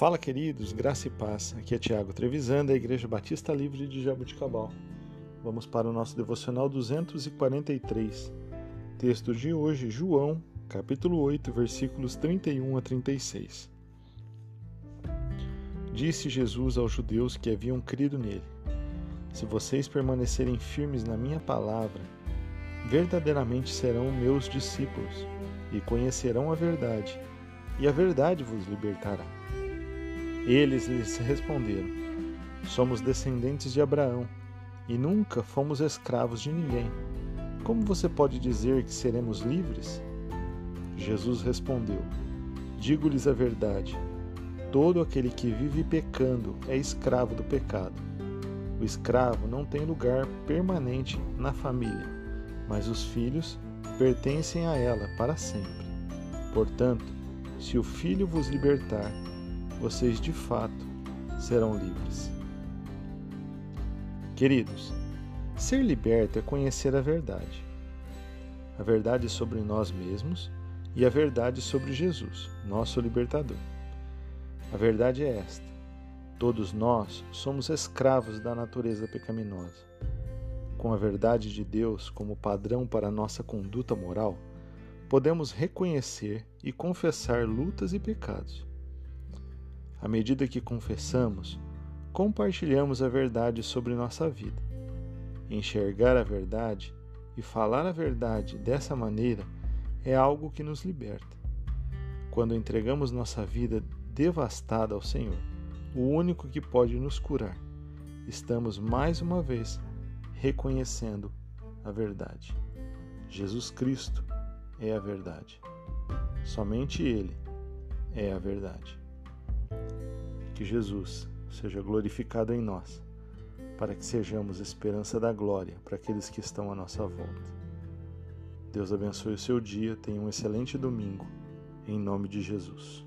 Fala, queridos, graça e paz. Aqui é Tiago Trevisan, da Igreja Batista Livre de Jabuticabal. Vamos para o nosso devocional 243. Texto de hoje, João, capítulo 8, versículos 31 a 36. Disse Jesus aos judeus que haviam crido nele: Se vocês permanecerem firmes na minha palavra, verdadeiramente serão meus discípulos e conhecerão a verdade, e a verdade vos libertará. Eles lhes responderam: Somos descendentes de Abraão e nunca fomos escravos de ninguém. Como você pode dizer que seremos livres? Jesus respondeu: Digo-lhes a verdade. Todo aquele que vive pecando é escravo do pecado. O escravo não tem lugar permanente na família, mas os filhos pertencem a ela para sempre. Portanto, se o Filho vos libertar, vocês de fato serão livres. Queridos, ser liberto é conhecer a verdade. A verdade sobre nós mesmos e a verdade sobre Jesus, nosso libertador. A verdade é esta: todos nós somos escravos da natureza pecaminosa. Com a verdade de Deus como padrão para a nossa conduta moral, podemos reconhecer e confessar lutas e pecados. À medida que confessamos, compartilhamos a verdade sobre nossa vida. Enxergar a verdade e falar a verdade dessa maneira é algo que nos liberta. Quando entregamos nossa vida devastada ao Senhor, o único que pode nos curar, estamos mais uma vez reconhecendo a verdade. Jesus Cristo é a verdade. Somente Ele é a verdade. Que Jesus seja glorificado em nós, para que sejamos esperança da glória para aqueles que estão à nossa volta. Deus abençoe o seu dia, tenha um excelente domingo, em nome de Jesus.